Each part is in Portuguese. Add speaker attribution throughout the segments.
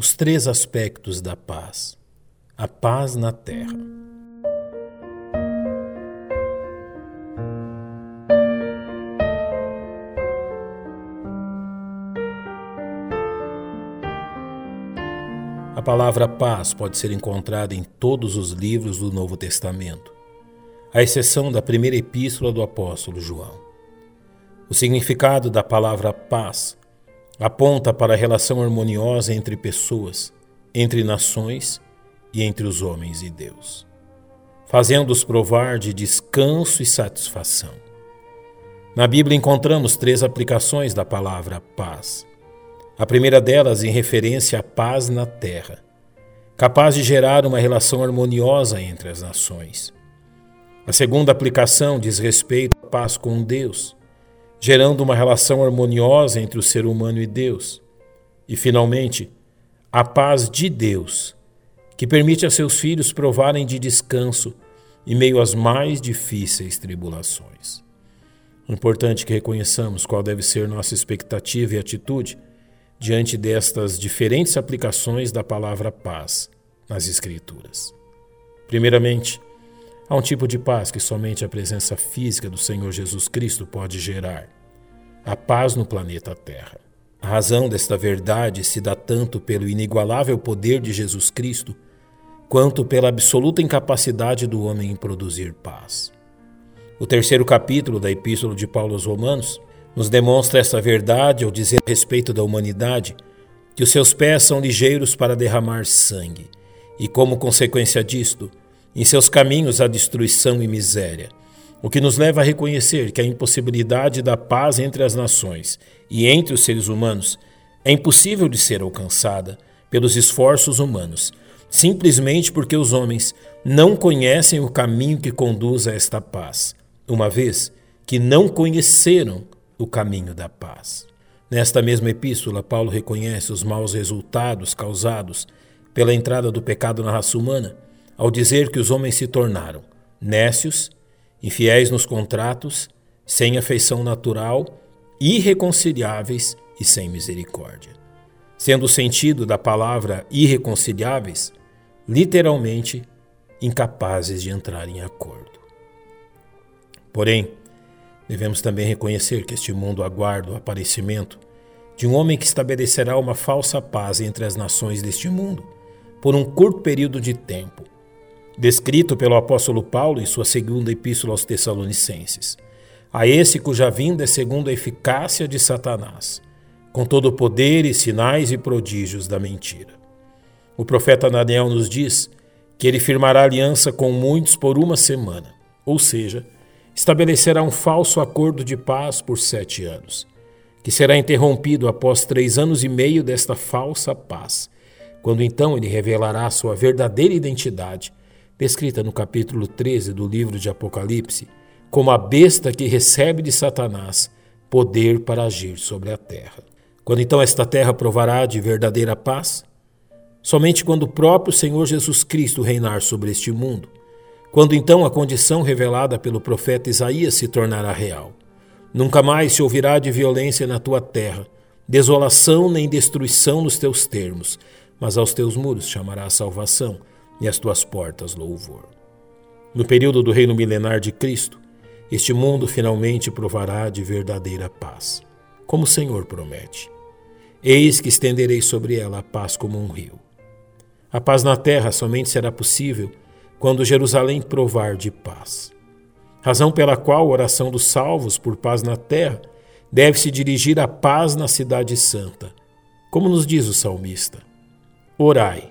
Speaker 1: os três aspectos da paz. A paz na terra. A palavra paz pode ser encontrada em todos os livros do Novo Testamento, à exceção da primeira epístola do apóstolo João. O significado da palavra paz aponta para a relação harmoniosa entre pessoas, entre nações e entre os homens e Deus, fazendo-os provar de descanso e satisfação. Na Bíblia encontramos três aplicações da palavra paz. A primeira delas em referência à paz na terra, capaz de gerar uma relação harmoniosa entre as nações. A segunda aplicação diz respeito à paz com Deus gerando uma relação harmoniosa entre o ser humano e Deus. E, finalmente, a paz de Deus, que permite a seus filhos provarem de descanso em meio às mais difíceis tribulações. É importante que reconheçamos qual deve ser nossa expectativa e atitude diante destas diferentes aplicações da palavra paz nas Escrituras. Primeiramente, Há um tipo de paz que somente a presença física do Senhor Jesus Cristo pode gerar: a paz no planeta Terra. A razão desta verdade se dá tanto pelo inigualável poder de Jesus Cristo, quanto pela absoluta incapacidade do homem em produzir paz. O terceiro capítulo da Epístola de Paulo aos Romanos nos demonstra essa verdade ao dizer a respeito da humanidade que os seus pés são ligeiros para derramar sangue, e como consequência disto, em seus caminhos há destruição e miséria, o que nos leva a reconhecer que a impossibilidade da paz entre as nações e entre os seres humanos é impossível de ser alcançada pelos esforços humanos, simplesmente porque os homens não conhecem o caminho que conduz a esta paz, uma vez que não conheceram o caminho da paz. Nesta mesma epístola, Paulo reconhece os maus resultados causados pela entrada do pecado na raça humana ao dizer que os homens se tornaram nécios, infiéis nos contratos, sem afeição natural, irreconciliáveis e sem misericórdia. Sendo o sentido da palavra irreconciliáveis, literalmente incapazes de entrar em acordo. Porém, devemos também reconhecer que este mundo aguarda o aparecimento de um homem que estabelecerá uma falsa paz entre as nações deste mundo por um curto período de tempo descrito pelo apóstolo Paulo em sua segunda epístola aos Tessalonicenses. A esse cuja vinda é segundo a eficácia de Satanás, com todo o poder e sinais e prodígios da mentira. O profeta Daniel nos diz que ele firmará aliança com muitos por uma semana, ou seja, estabelecerá um falso acordo de paz por sete anos, que será interrompido após três anos e meio desta falsa paz, quando então ele revelará sua verdadeira identidade descrita no capítulo 13 do livro de Apocalipse, como a besta que recebe de Satanás poder para agir sobre a terra. Quando então esta terra provará de verdadeira paz? Somente quando o próprio Senhor Jesus Cristo reinar sobre este mundo. Quando então a condição revelada pelo profeta Isaías se tornará real. Nunca mais se ouvirá de violência na tua terra, desolação nem destruição nos teus termos, mas aos teus muros chamará a salvação e as tuas portas louvor. No período do reino milenar de Cristo, este mundo finalmente provará de verdadeira paz, como o Senhor promete. Eis que estenderei sobre ela a paz como um rio. A paz na terra somente será possível quando Jerusalém provar de paz. Razão pela qual a oração dos salvos por paz na terra deve se dirigir à paz na cidade santa, como nos diz o salmista: Orai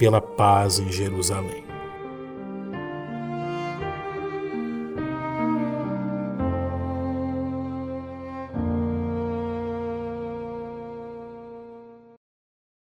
Speaker 1: pela paz em Jerusalém.